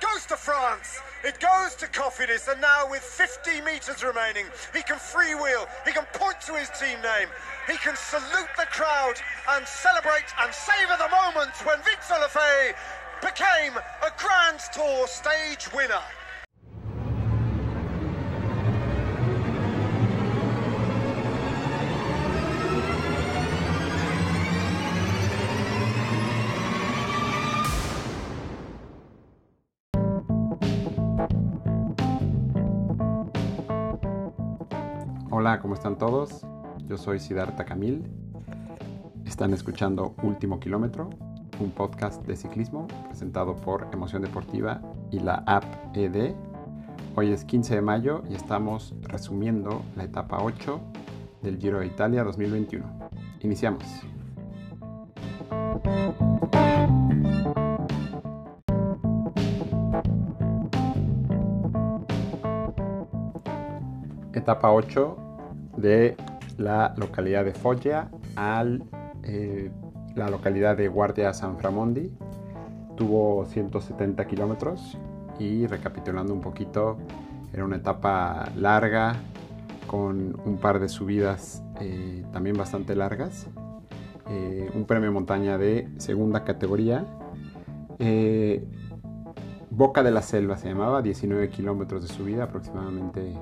goes to France. It goes to Cofidis, and now with 50 metres remaining, he can freewheel, he can point to his team name, he can salute the crowd and celebrate and savour the moment when Victor Lefay became a Grand Tour stage winner. Hola, ¿cómo están todos? Yo soy Siddhartha Camil. Están escuchando Último Kilómetro, un podcast de ciclismo presentado por Emoción Deportiva y la app ED. Hoy es 15 de mayo y estamos resumiendo la etapa 8 del Giro de Italia 2021. Iniciamos. Etapa 8 de la localidad de Foggia a eh, la localidad de Guardia San Framondi. Tuvo 170 kilómetros y recapitulando un poquito, era una etapa larga con un par de subidas eh, también bastante largas. Eh, un premio montaña de segunda categoría. Boca de la Selva se llamaba, 19 kilómetros de subida aproximadamente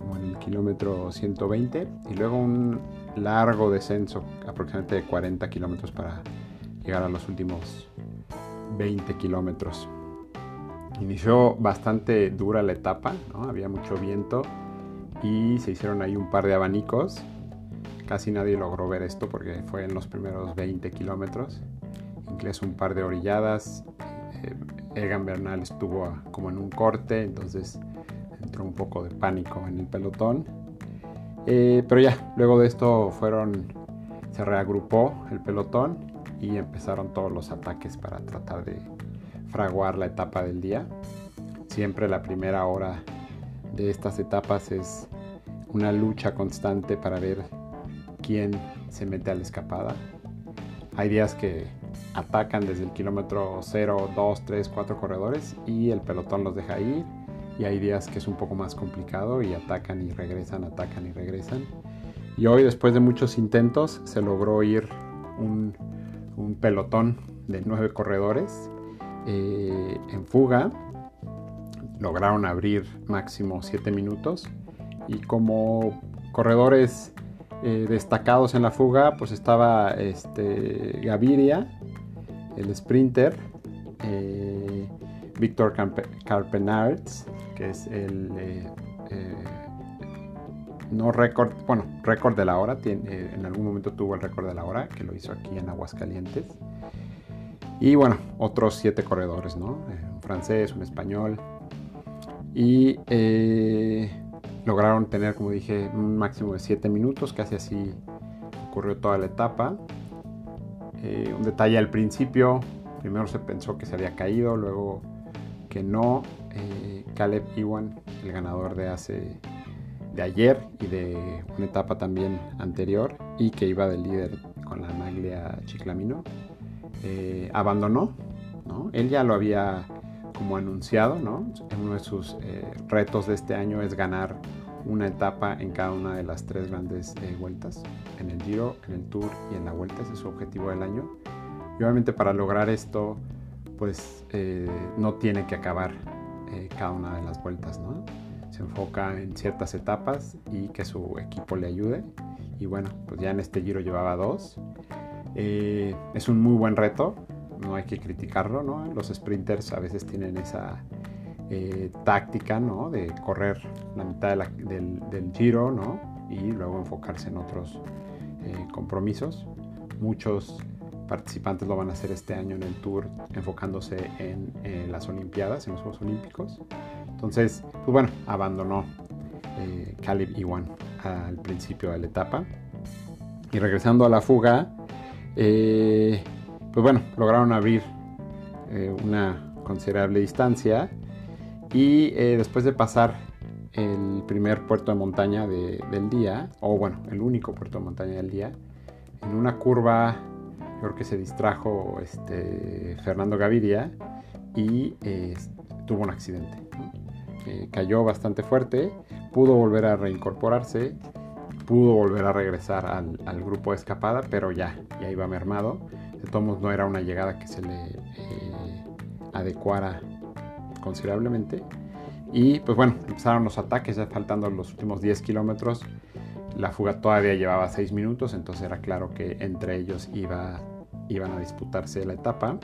como en el kilómetro 120 y luego un largo descenso aproximadamente de 40 kilómetros para llegar a los últimos 20 kilómetros. Inició bastante dura la etapa, había mucho viento y se hicieron ahí un par de abanicos. Casi nadie logró ver esto porque fue en los primeros 20 kilómetros. Incluso un par de orilladas. Eh, Egan Bernal estuvo como en un corte, entonces un poco de pánico en el pelotón. Eh, pero ya, luego de esto fueron, se reagrupó el pelotón y empezaron todos los ataques para tratar de fraguar la etapa del día. Siempre la primera hora de estas etapas es una lucha constante para ver quién se mete a la escapada. Hay días que atacan desde el kilómetro 0, 2, 3, 4 corredores y el pelotón los deja ir y hay días que es un poco más complicado y atacan y regresan, atacan y regresan. Y hoy después de muchos intentos se logró ir un, pelotón de nueve corredores eh, en fuga. Lograron abrir máximo siete minutos y como corredores eh, destacados en la fuga pues estaba este, Gaviria, el sprinter, eh, Víctor Carpenards, es el eh, eh, no récord, bueno, récord de la hora, eh, en algún momento tuvo el récord de la hora, que lo hizo aquí en Aguascalientes. Y bueno, otros siete corredores, ¿no? un francés, un español. Y lograron tener, como dije, un máximo de siete minutos, casi así ocurrió toda la etapa. un detalle al principio, primero se pensó que se había caído, luego que no. Caleb Iwan, el ganador de hace de ayer y de una etapa también anterior y que iba de líder con la Maglia Chiclamino, eh, abandonó. ¿no? Él ya lo había como anunciado, ¿no? uno de sus eh, retos de este año es ganar una etapa en cada una de las tres grandes eh, vueltas, en el Giro, en el Tour y en la Vuelta, ese es su objetivo del año. Y obviamente para lograr esto, pues no tiene que acabar eh, cada una de las vueltas, ¿no? Se enfoca en ciertas etapas y que su equipo le ayude. Y bueno, pues ya en este giro llevaba dos. Eh, es un muy buen reto, no hay que criticarlo, ¿no? Los sprinters a veces tienen esa eh, táctica, ¿no? De correr la mitad del, del, giro, ¿no? Y luego enfocarse en otros compromisos. Muchos participantes lo van a hacer este año en el tour enfocándose en, las Olimpiadas, en los Juegos Olímpicos. Entonces, pues bueno, abandonó eh, Caleb Iwan al principio de la etapa. Y regresando a la fuga, eh, pues bueno, lograron abrir eh, una considerable distancia y eh, después de pasar el primer puerto de montaña del día, o bueno, el único puerto de montaña del día, en una curva creo que se distrajo este, Fernando Gaviria y tuvo un accidente. cayó bastante fuerte, pudo volver a reincorporarse, pudo volver a regresar al, grupo de escapada, pero ya, ya iba mermado. De todos no era una llegada que se le adecuara considerablemente. Y pues bueno, empezaron los ataques, ya faltando los últimos 10 kilómetros. La fuga todavía llevaba 6 minutos, entonces era claro que entre ellos iba, iban a disputarse la etapa.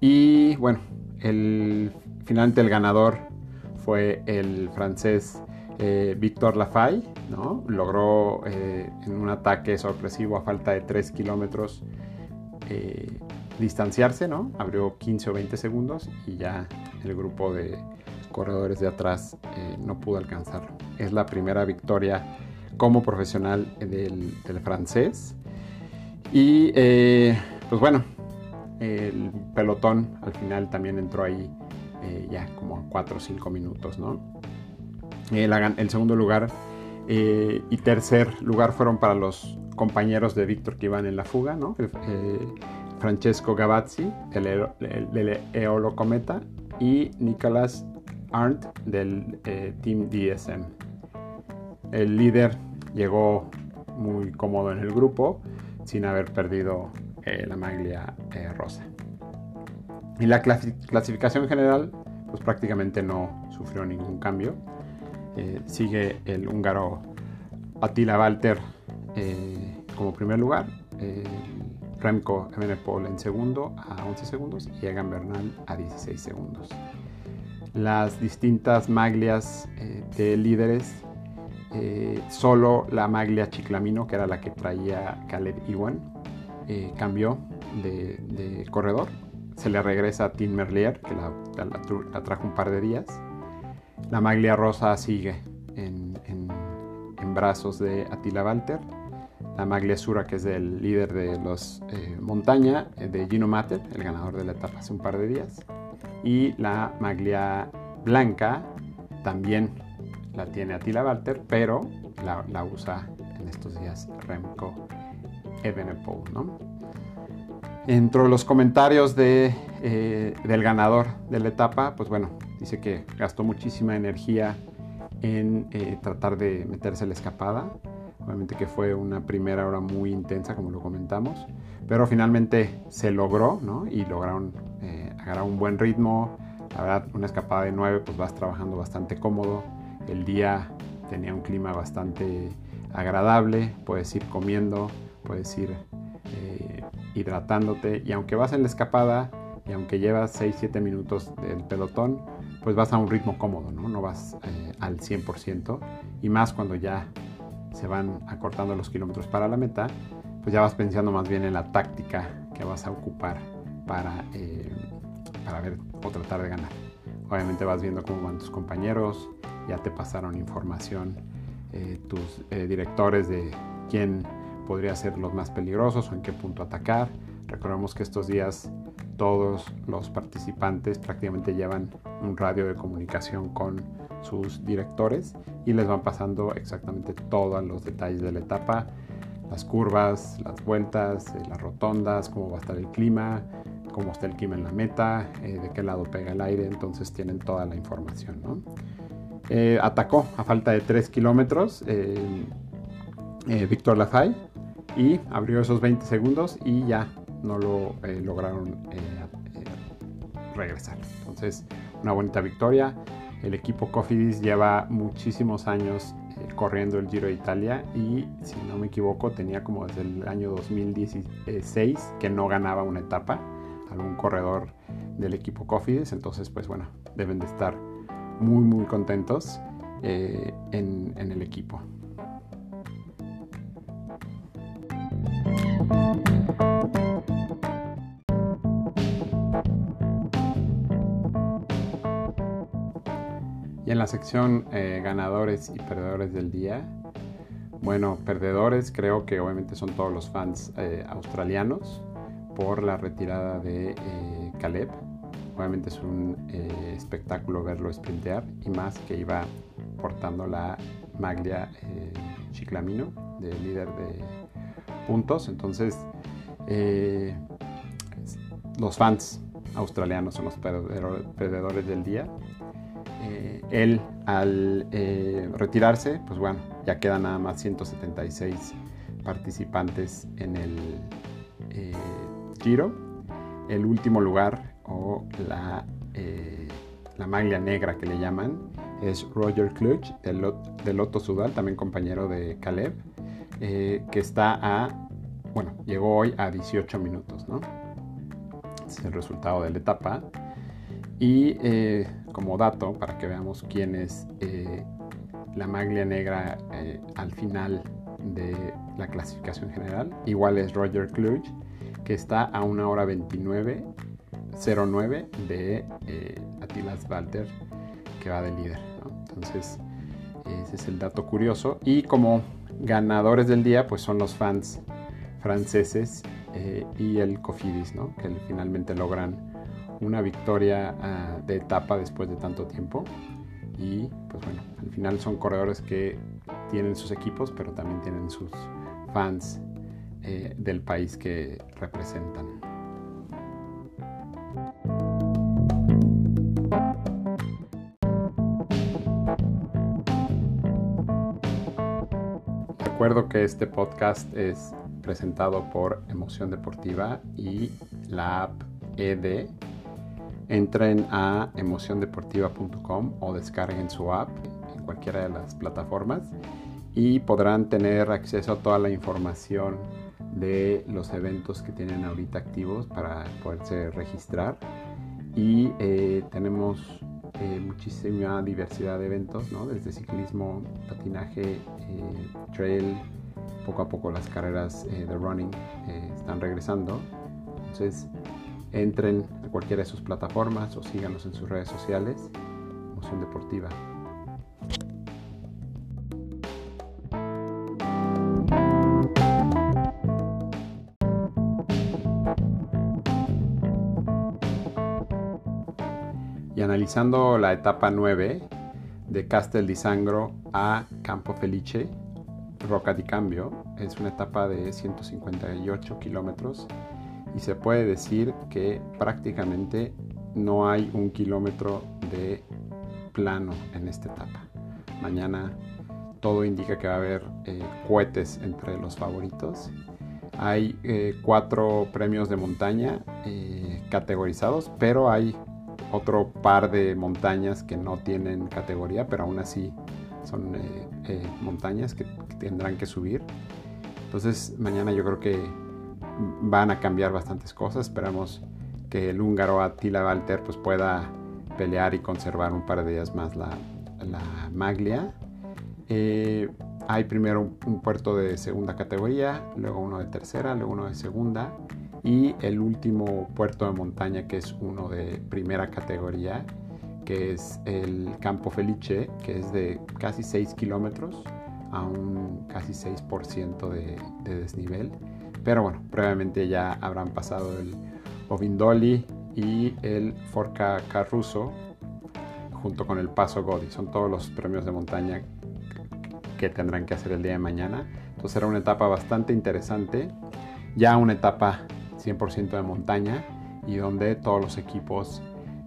Y bueno, el, finalmente el ganador fue el francés eh, Victor Lafay, ¿no? Logró eh, en un ataque sorpresivo a falta de 3 kilómetros eh, distanciarse, ¿no? Abrió 15 o 20 segundos y ya el grupo de corredores de atrás no pudo alcanzarlo. Es la primera victoria como profesional del, francés. Y eh, pues bueno, el pelotón al final también entró ahí eh, ya como 4 o 5 minutos, ¿no? el segundo lugar y tercer lugar fueron para los compañeros de Víctor que iban en la fuga, ¿no? Francesco Gavazzi del, Eolo Cometa y Nicolas Arndt del eh, Team DSM. El líder llegó muy cómodo en el grupo sin haber perdido eh, la maglia eh, rosa. Y la clasificación general pues prácticamente no sufrió ningún cambio. sigue el húngaro Attila Walter como primer lugar Remco Evenepoel en segundo a 11 segundos y Egan Bernal a 16 segundos. Las distintas maglias eh, de líderes, eh, solo la maglia Chiclamino, que era la que traía Caleb Iwan, eh, cambió de, corredor. Se le regresa a Tim Merlier, que la, trajo un par de días. La maglia rosa sigue en, brazos de Attila Walter la maglia Sura, que es el líder de los eh, montaña, eh, de Gino Mater, el ganador de la etapa hace un par de días. Y la maglia blanca también la tiene Attila Walter, pero la, usa en estos días Remco Evenepoel. ¿no? Entre los comentarios de, eh, del ganador de la etapa, pues bueno, dice que gastó muchísima energía en tratar de meterse la escapada, Obviamente que fue una primera hora muy intensa, como lo comentamos, pero finalmente se logró, ¿no? Y lograron eh, agarrar un buen ritmo. La verdad, una escapada de 9, pues vas trabajando bastante cómodo. El día tenía un clima bastante agradable, puedes ir comiendo, puedes ir eh, hidratándote y aunque vas en la escapada y aunque llevas 6-7 minutos del pelotón, pues vas a un ritmo cómodo, ¿no? No vas eh, al 100% y más cuando ya se van acortando los kilómetros para la meta, pues ya vas pensando más bien en la táctica que vas a ocupar para, eh, para ver o tratar de ganar. Obviamente vas viendo cómo van tus compañeros, ya te pasaron información eh, tus eh, directores de quién podría ser los más peligrosos o en qué punto atacar. Recordemos que estos días todos los participantes prácticamente llevan un radio de comunicación con sus directores y les van pasando exactamente todos los detalles de la etapa, las curvas, las vueltas, eh, las rotondas, cómo va a estar el clima, cómo está el clima en la meta, eh, de qué lado pega el aire, entonces tienen toda la información. Eh, atacó a falta de 3 kilómetros Víctor Lafay y abrió esos 20 segundos y ya no lo lograron regresar. Entonces, una bonita victoria. El equipo Cofidis lleva muchísimos años eh, corriendo el Giro de Italia y si no me equivoco tenía como desde el año 2016 que no ganaba una etapa algún corredor del equipo Cofidis. Entonces pues bueno, deben de estar muy muy contentos eh, en el equipo. Y en la sección eh, ganadores y perdedores del día, bueno, perdedores creo que obviamente son todos los fans eh, australianos por la retirada de Caleb. Obviamente es un espectáculo verlo sprintear y más que iba portando la maglia Chiclamino de líder de puntos. Entonces, los fans australianos son los perdedores del día. Eh, él al eh, retirarse, pues bueno, ya quedan nada más 176 participantes en el eh, Giro. El último lugar o la, la maglia negra que le llaman es Roger Clutch del, del Lotto Sudal, también compañero de Caleb, que está a, bueno, llegó hoy a 18 minutos, ¿no? es el resultado de la etapa. Y eh, como dato, para que veamos quién es eh, la maglia negra eh, al final de la clasificación general, igual es Roger Kluge, que está a una hora 29.09 de Atilas Walter, que va de líder. Entonces, ese es el dato curioso. Y como ganadores del día, pues son los fans franceses y el Cofidis, ¿no? que finalmente logran una victoria ah, de etapa después de tanto tiempo. Y pues bueno, al final son corredores que tienen sus equipos, pero también tienen sus fans eh, del país que representan. Recuerdo que este podcast es presentado por Emoción Deportiva y la app ED entren a emociondeportiva.com o descarguen su app en cualquiera de las plataformas y podrán tener acceso a toda la información de los eventos que tienen ahorita activos para poderse registrar. Y eh, tenemos eh, muchísima diversidad de eventos, ¿no? desde ciclismo, patinaje, eh, trail, poco a poco las carreras de running están regresando. Entonces, entren a cualquiera de sus plataformas o síganos en sus redes sociales. Emoción Deportiva. Y analizando la etapa 9 de Castel di Sangro a Campo Felice, Roca di Cambio, es una etapa de 158 kilómetros y se puede decir que prácticamente no hay un kilómetro de plano en esta etapa. Mañana todo indica que va a haber eh, cohetes entre los favoritos. Hay eh, cuatro premios de montaña eh, categorizados, pero hay otro par de montañas que no tienen categoría, pero aún así son montañas que tendrán que subir. Entonces mañana yo creo que van a cambiar bastantes cosas. Esperamos que el húngaro Attila Walter pues, pueda pelear y conservar un par de días más la, maglia. Eh, hay primero un, puerto de segunda categoría, luego uno de tercera, luego uno de segunda y el último puerto de montaña que es uno de primera categoría, que es el Campo Felice, que es de casi 6 kilómetros a un casi 6% de, de desnivel pero bueno, previamente ya habrán pasado el Ovindoli y el Forca Carruso junto con el Paso Godi. Son todos los premios de montaña que tendrán que hacer el día de mañana. Entonces será una etapa bastante interesante. Ya una etapa 100% de montaña y donde todos los equipos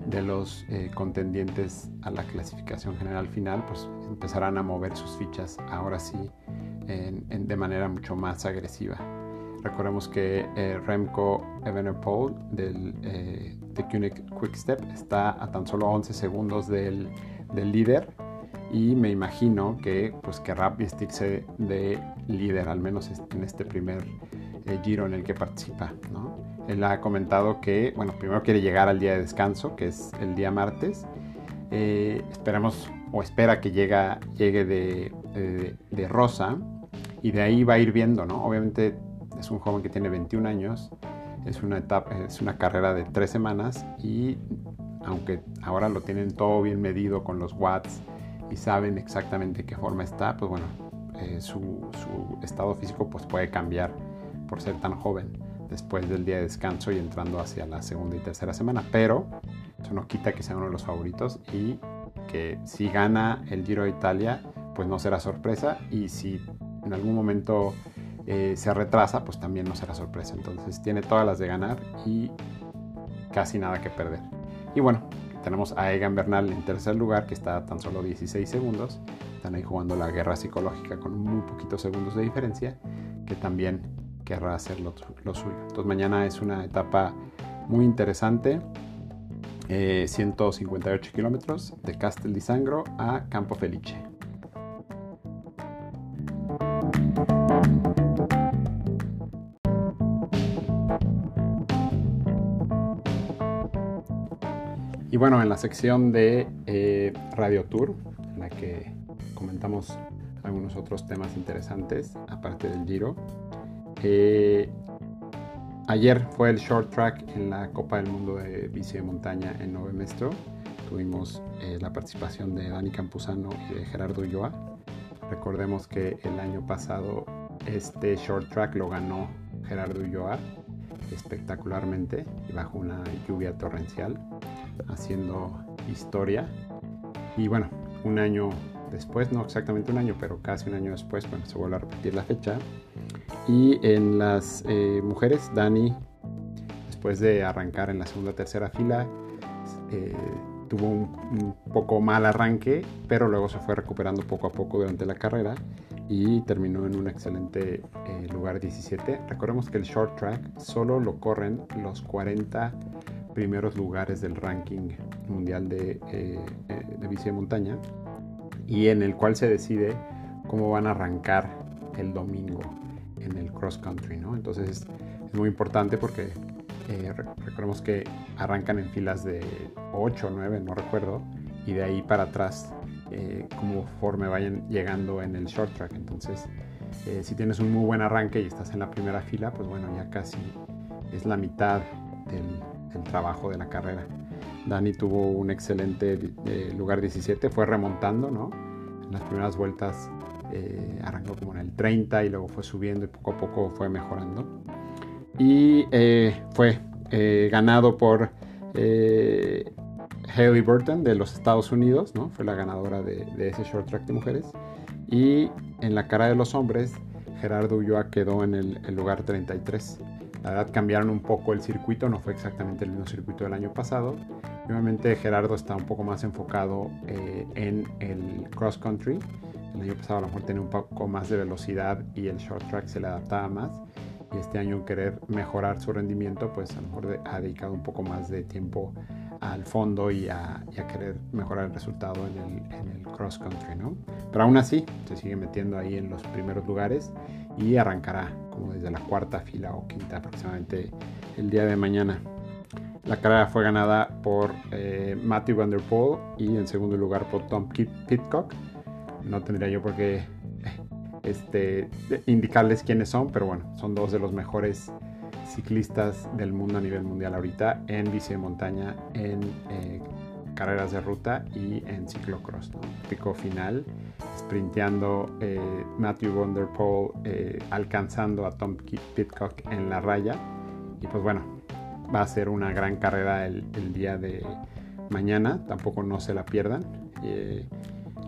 de los eh, contendientes a la clasificación general final pues empezarán a mover sus fichas ahora sí de manera mucho más agresiva. Recordemos que eh, Remco Evenepoel del eh, The Quick Step está a tan solo 11 segundos del, líder y me imagino que pues querrá vestirse de líder, al menos en este primer eh, giro en el que participa. Él ha comentado que, bueno, primero quiere llegar al día de descanso, que es el día martes. esperamos o espera que llega, llegue de, de, de rosa y de ahí va a ir viendo, ¿no? Obviamente es un joven que tiene 21 años, es una etapa, es una carrera de tres semanas y aunque ahora lo tienen todo bien medido con los watts y saben exactamente qué forma está, pues bueno, eh, su, estado físico pues puede cambiar por ser tan joven después del día de descanso y entrando hacia la segunda y tercera semana, pero eso no quita que sea uno de los favoritos y que si gana el Giro de Italia, pues no será sorpresa y si en algún momento eh, se retrasa, pues también no será sorpresa. Entonces tiene todas las de ganar y casi nada que perder. Y bueno, tenemos a Egan Bernal en tercer lugar, que está a tan solo 16 segundos. Están ahí jugando la guerra psicológica con muy poquitos segundos de diferencia, que también querrá hacer lo, suyo. Entonces mañana es una etapa muy interesante. 158 eh, kilómetros de Castel di Sangro a Campo Felice. Y bueno, en la sección de eh, Radio Tour, en la que comentamos algunos otros temas interesantes, aparte del Giro. Ayer fue el short track en la Copa del Mundo de Bici de Montaña en Nove Mestro. Tuvimos eh, la participación de Dani Campuzano y de Gerardo Ulloa. Recordemos que el año pasado este short track lo ganó Gerardo Ulloa espectacularmente y bajo una lluvia torrencial haciendo historia. Y bueno, un año después, no exactamente un año, pero casi un año después, bueno, se vuelve a repetir la fecha. Y en las eh, mujeres, Dani, después de arrancar en la segunda tercera fila, eh, tuvo un, poco mal arranque, pero luego se fue recuperando poco a poco durante la carrera y terminó en un excelente eh, lugar 17. Recordemos que el short track solo lo corren los 40 primeros lugares del ranking mundial de, eh, eh, de bici de montaña y en el cual se decide cómo van a arrancar el domingo en el cross country, ¿no? Entonces es, muy importante porque eh, recordemos que arrancan en filas de 8 o 9, no recuerdo, y de ahí para atrás, eh, conforme vayan llegando en el short track. Entonces, si tienes un muy buen arranque y estás en la primera fila, pues bueno, ya casi es la mitad del, el trabajo de la carrera. Dani tuvo un excelente eh, lugar 17, fue remontando, ¿no? En las primeras vueltas eh, arrancó como en el 30 y luego fue subiendo y poco a poco fue mejorando. Y eh, fue ganado por Haley Burton de los Estados Unidos, ¿no? Fue la ganadora de, ese short track de mujeres. Y en la cara de los hombres, Gerardo Ulloa quedó en el, el lugar 33. La verdad cambiaron un poco el circuito, no fue exactamente el mismo circuito del año pasado. Obviamente Gerardo está un poco más enfocado eh, en el cross country. El año pasado a lo mejor tenía un poco más de velocidad y el short track se le adaptaba más. Y este año querer mejorar su rendimiento, pues a lo mejor ha dedicado un poco más de tiempo al fondo y a, querer mejorar el resultado en el, en el, cross country, ¿no? Pero aún así se sigue metiendo ahí en los primeros lugares y arrancará como desde la cuarta fila o quinta aproximadamente el día de mañana. La carrera fue ganada por eh, Matthew Van Der Poel y en segundo lugar por Tom Pitcock. No tendría yo por qué este, indicarles quiénes son, pero bueno, son dos de los mejores ciclistas del mundo a nivel mundial ahorita en bici de montaña, en eh, carreras de ruta y en ciclocross. Pico final, sprinteando eh, Matthew Van eh, alcanzando a Tom Pitcock en la raya. Y pues bueno, va a ser una gran carrera el, día de mañana, tampoco no se la pierdan.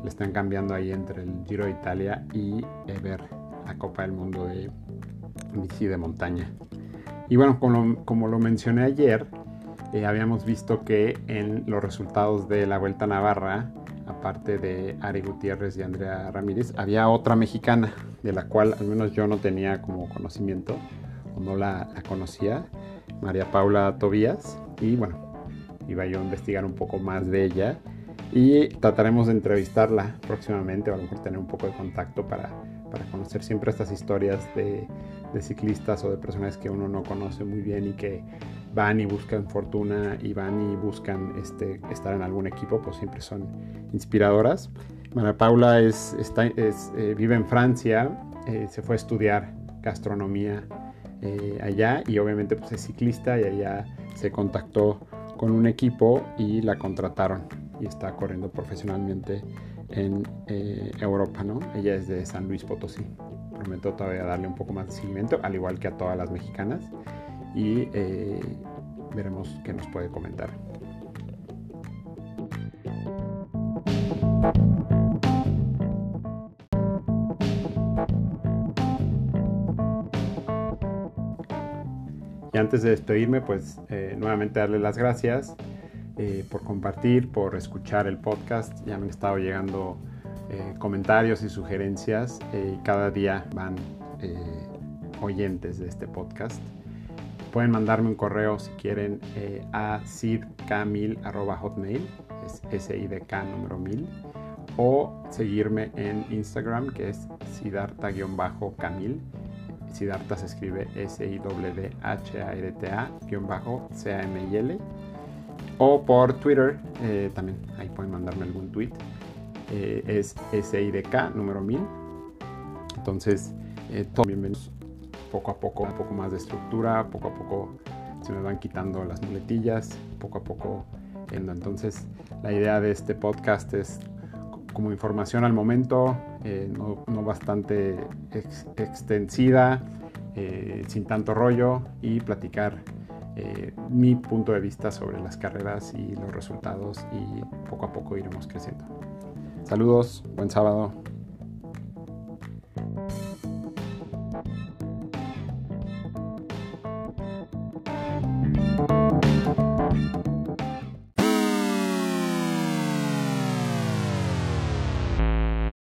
Le están cambiando ahí entre el Giro de Italia y ver la Copa del Mundo de bici de montaña. Y bueno, como, lo mencioné ayer, eh, habíamos visto que en los resultados de la Vuelta a Navarra, aparte de Ari Gutiérrez y Andrea Ramírez, había otra mexicana, de la cual al menos yo no tenía como conocimiento, o no la, conocía, María Paula Tobías. Y bueno, iba yo a investigar un poco más de ella y trataremos de entrevistarla próximamente o a lo mejor tener un poco de contacto para, para conocer siempre estas historias de de ciclistas o de personas que uno no conoce muy bien y que van y buscan fortuna y van y buscan este, estar en algún equipo, pues siempre son inspiradoras. María Paula es, está, es eh, vive en Francia, eh, se fue a estudiar gastronomía eh, allá y obviamente pues es ciclista y allá se contactó con un equipo y la contrataron y está corriendo profesionalmente en Europa, ¿no? Ella es de San Luis Potosí prometo todavía darle un poco más de seguimiento, al igual que a todas las mexicanas. Y eh, veremos qué nos puede comentar. Y antes de despedirme, pues eh, nuevamente darle las gracias eh, por compartir, por escuchar el podcast. Ya me han estado llegando eh, comentarios y sugerencias y cada día van oyentes de este podcast. Pueden mandarme un correo si quieren a sidk1000.hotmail, es S-I-D-K número 1000, o seguirme en Instagram que es siddhartha-camil Siddhartha se escribe S-I-D-H-A-R-T-A-C-A-M-I-L. O por Twitter, eh, también ahí pueden mandarme algún tweet. Eh, es S-I-D-K número 1000. Entonces, eh, todos bienvenidos poco a poco, un poco más de estructura, poco a poco se me van quitando las muletillas, poco a poco. Entonces, la idea de este podcast es como información al momento, eh, no, bastante extensiva, eh, sin tanto rollo y platicar eh, mi punto de vista sobre las carreras y los resultados y poco a poco iremos creciendo. Saludos, buen sábado.